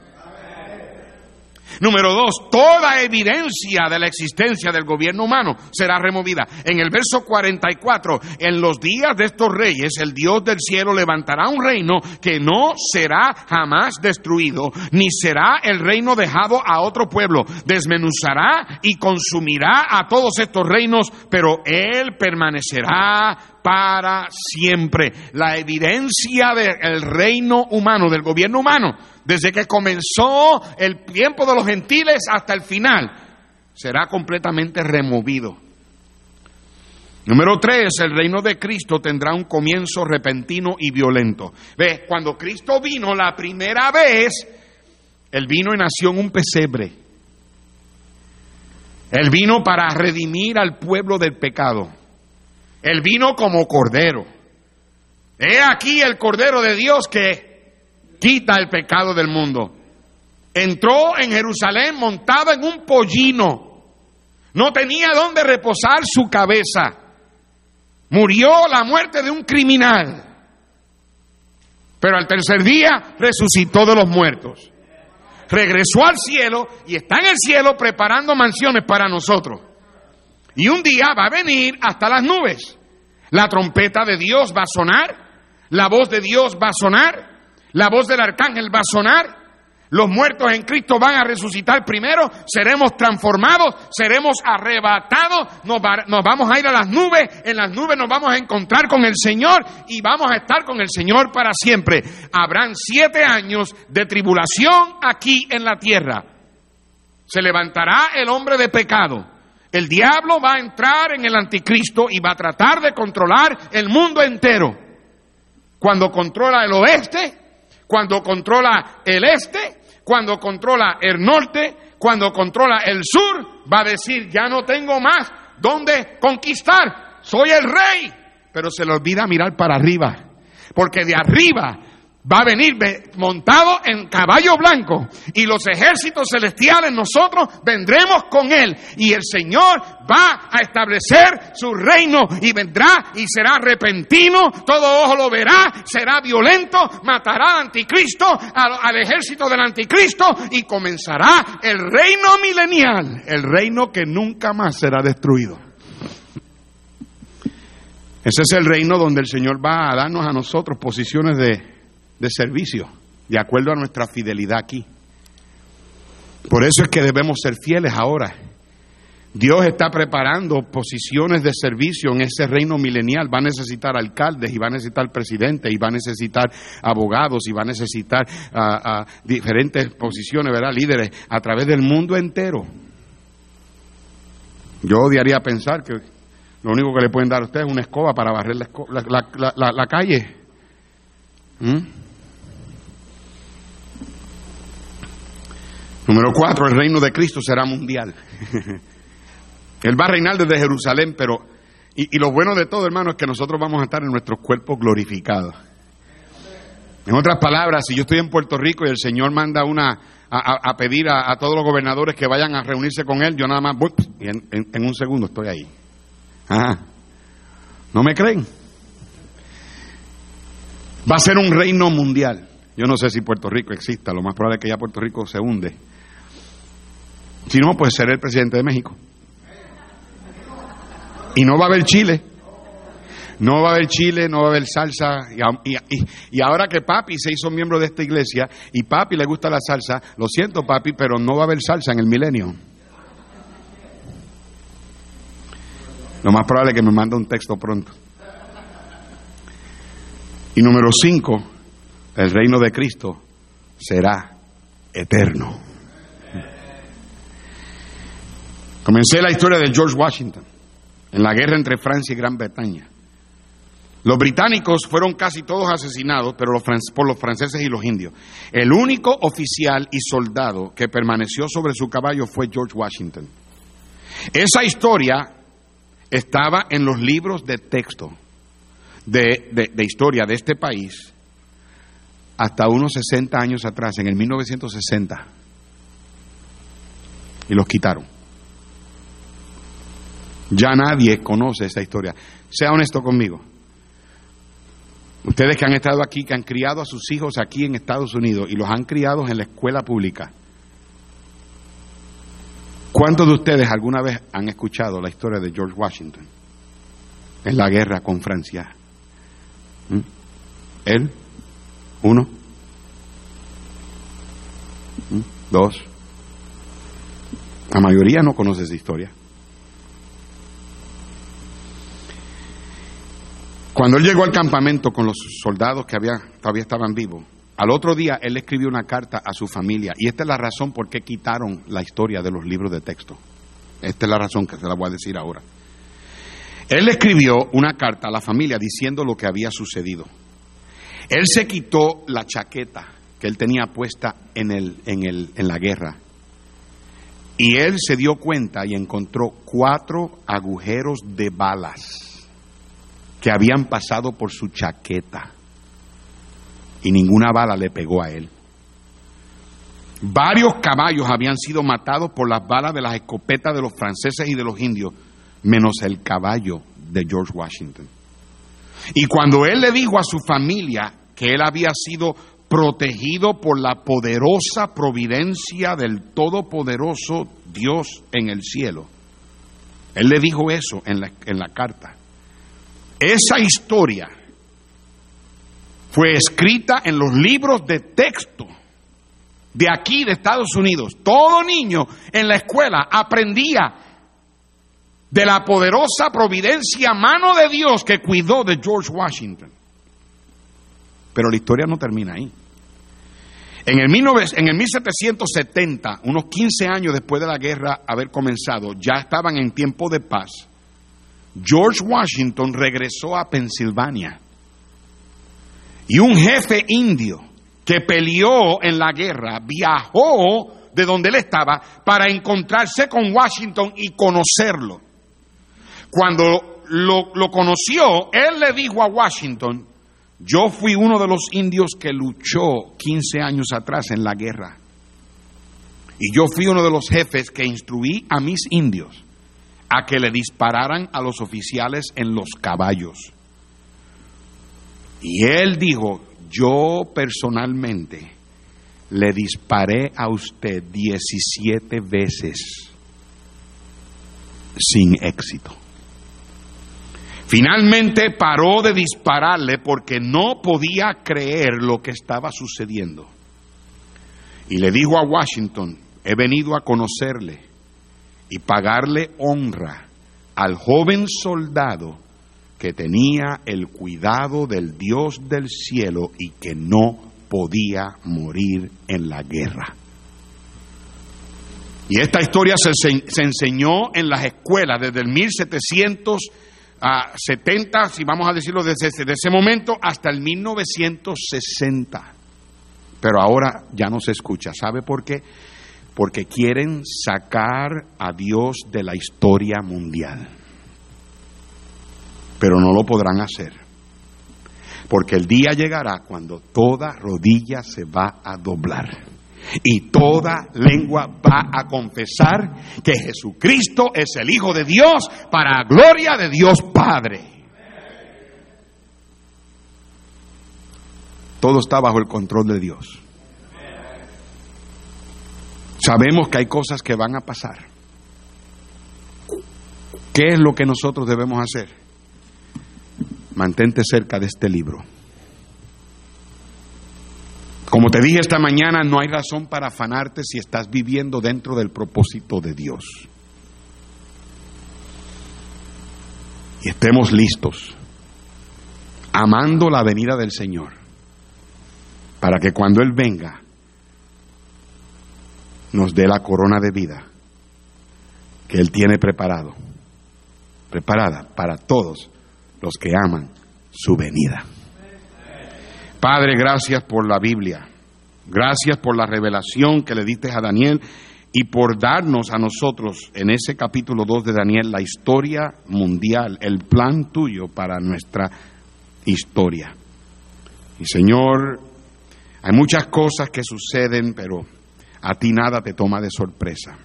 Speaker 1: Número dos, toda evidencia de la existencia del gobierno humano será removida. En el verso 44, en los días de estos reyes, el Dios del cielo levantará un reino que no será jamás destruido, ni será el reino dejado a otro pueblo. Desmenuzará y consumirá a todos estos reinos, pero él permanecerá para siempre. La evidencia del reino humano, del gobierno humano, desde que comenzó el tiempo de los gentiles hasta el final, será completamente removido. Número tres, el reino de Cristo tendrá un comienzo repentino y violento. Ve, cuando Cristo vino la primera vez, Él vino y nació en un pesebre. Él vino para redimir al pueblo del pecado. Él vino como cordero. He aquí el cordero de Dios que quita el pecado del mundo. Entró en Jerusalén montado en un pollino. No tenía dónde reposar su cabeza. Murió la muerte de un criminal. Pero al tercer día resucitó de los muertos. Regresó al cielo y está en el cielo preparando mansiones para nosotros. Y un día va a venir hasta las nubes. La trompeta de Dios va a sonar, la voz de Dios va a sonar, la voz del arcángel va a sonar. Los muertos en Cristo van a resucitar primero, seremos transformados, seremos arrebatados, nos, nos, vamos a ir a las nubes, en las nubes nos vamos a encontrar con el Señor y vamos a estar con el Señor para siempre. Habrán siete años de tribulación aquí en la tierra. Se levantará el hombre de pecado el diablo va a entrar en el anticristo y va a tratar de controlar el mundo entero. Cuando controla el oeste, cuando controla el este, cuando controla el norte, cuando controla el sur, va a decir, ya no tengo más donde conquistar, soy el rey. Pero se le olvida mirar para arriba, porque de arriba va a venir montado en caballo blanco. Y los ejércitos celestiales nosotros vendremos con él. Y el Señor va a establecer su reino y vendrá y será repentino, todo ojo lo verá, será violento, matará al anticristo, al, al ejército del anticristo y comenzará el reino milenial, el reino que nunca más será destruido. Ese es el reino donde el Señor va a darnos a nosotros posiciones de de servicio, de acuerdo a nuestra fidelidad aquí. Por eso es que debemos ser fieles ahora. Dios está preparando posiciones de servicio en ese reino milenial. Va a necesitar alcaldes y va a necesitar presidentes y va a necesitar abogados y va a necesitar ah, ah, diferentes posiciones, ¿verdad? Líderes a través del mundo entero. Yo odiaría pensar que lo único que le pueden dar a usted es una escoba para barrer la, calle. ¿Mm? Número cuatro, el reino de Cristo será mundial. Él va a reinar desde Jerusalén, pero, y, lo bueno de todo, hermano, es que nosotros vamos a estar en nuestros cuerpos glorificados. En otras palabras, si yo estoy en Puerto Rico y el Señor manda una a, pedir a, todos los gobernadores que vayan a reunirse con Él, yo nada más voy y en, un segundo estoy ahí. ¿No me creen? Va a ser un reino mundial. Yo no sé si Puerto Rico exista, lo más probable es que ya Puerto Rico se hunde. Si no, pues ser el presidente de México. Y no va a haber chile. No va a haber chile, no va a haber salsa. Y, ahora que papi se hizo miembro de esta iglesia y papi le gusta la salsa, lo siento papi, pero no va a haber salsa en el milenio. Lo más probable es que me mande un texto pronto. Y número cinco, el reino de Cristo será eterno. Comencé la historia de George Washington en la guerra entre Francia y Gran Bretaña. Los británicos fueron casi todos asesinados pero por los franceses y los indios. El único oficial y soldado que permaneció sobre su caballo fue George Washington. Esa historia estaba en los libros de texto de, de historia de este país hasta unos 60 años atrás, en el 1960. Y los quitaron. Ya nadie conoce esa historia. Sea honesto conmigo. Ustedes que han estado aquí, que han criado a sus hijos aquí en Estados Unidos y los han criado en la escuela pública, ¿cuántos de ustedes alguna vez han escuchado la historia de George Washington en la guerra con Francia? ¿Mm? ¿Él? ¿Uno? ¿Mm? ¿Dos? La mayoría no conoce esa historia. Cuando él llegó al campamento con los soldados que había, todavía estaban vivos, al otro día él escribió una carta a su familia. Y esta es la razón por qué quitaron la historia de los libros de texto. Esta es la razón que se la voy a decir ahora. Él escribió una carta a la familia diciendo lo que había sucedido. Él se quitó la chaqueta que él tenía puesta en, el, en, el, en la guerra. Y él se dio cuenta y encontró cuatro agujeros de balas que habían pasado por su chaqueta y ninguna bala le pegó a él. Varios caballos habían sido matados por las balas de las escopetas de los franceses y de los indios, menos el caballo de George Washington. Y cuando él le dijo a su familia que él había sido protegido por la poderosa providencia del todopoderoso Dios en el cielo, él le dijo eso en la, en la carta. Esa historia fue escrita en los libros de texto de aquí, de Estados Unidos. Todo niño en la escuela aprendía de la poderosa providencia, mano de Dios que cuidó de George Washington. Pero la historia no termina ahí. En el, en el 1770, unos 15 años después de la guerra haber comenzado, ya estaban en tiempo de paz George Washington regresó a Pensilvania y un jefe indio que peleó en la guerra viajó de donde él estaba para encontrarse con Washington y conocerlo. Cuando lo, conoció, él le dijo a Washington, yo fui uno de los indios que luchó 15 años atrás en la guerra. Y yo fui uno de los jefes que instruí a mis indios a que le dispararan a los oficiales en los caballos. Y él dijo, yo personalmente le disparé a usted 17 veces sin éxito. Finalmente paró de dispararle porque no podía creer lo que estaba sucediendo. Y le dijo a Washington, he venido a conocerle y pagarle honra al joven soldado que tenía el cuidado del Dios del cielo y que no podía morir en la guerra. Y esta historia se, se enseñó en las escuelas desde el 1770, si vamos a decirlo desde ese, ese momento, hasta el 1960. Pero ahora ya no se escucha. ¿Sabe por qué? Porque quieren sacar a Dios de la historia mundial. Pero no lo podrán hacer. Porque el día llegará cuando toda rodilla se va a doblar y toda lengua va a confesar que Jesucristo es el Hijo de Dios para gloria de Dios Padre. Todo está bajo el control de Dios. Sabemos que hay cosas que van a pasar. ¿Qué es lo que nosotros debemos hacer? Mantente cerca de este libro. Como te dije esta mañana, no hay razón para afanarte si estás viviendo dentro del propósito de Dios. Y estemos listos, amando la venida del Señor, para que cuando Él venga, nos dé la corona de vida que Él tiene preparado, preparada para todos los que aman su venida. Padre, gracias por la Biblia. Gracias por la revelación que le diste a Daniel y por darnos a nosotros en ese capítulo 2 de Daniel la historia mundial, el plan tuyo para nuestra historia. Y Señor, hay muchas cosas que suceden, pero a ti nada te toma de sorpresa.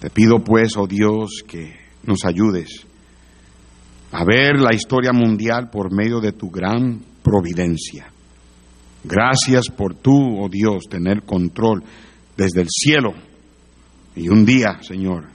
Speaker 1: Te pido pues, oh Dios, que nos ayudes a ver la historia mundial por medio de tu gran providencia. Gracias por tú, oh Dios, tener control desde el cielo. Y un día, Señor,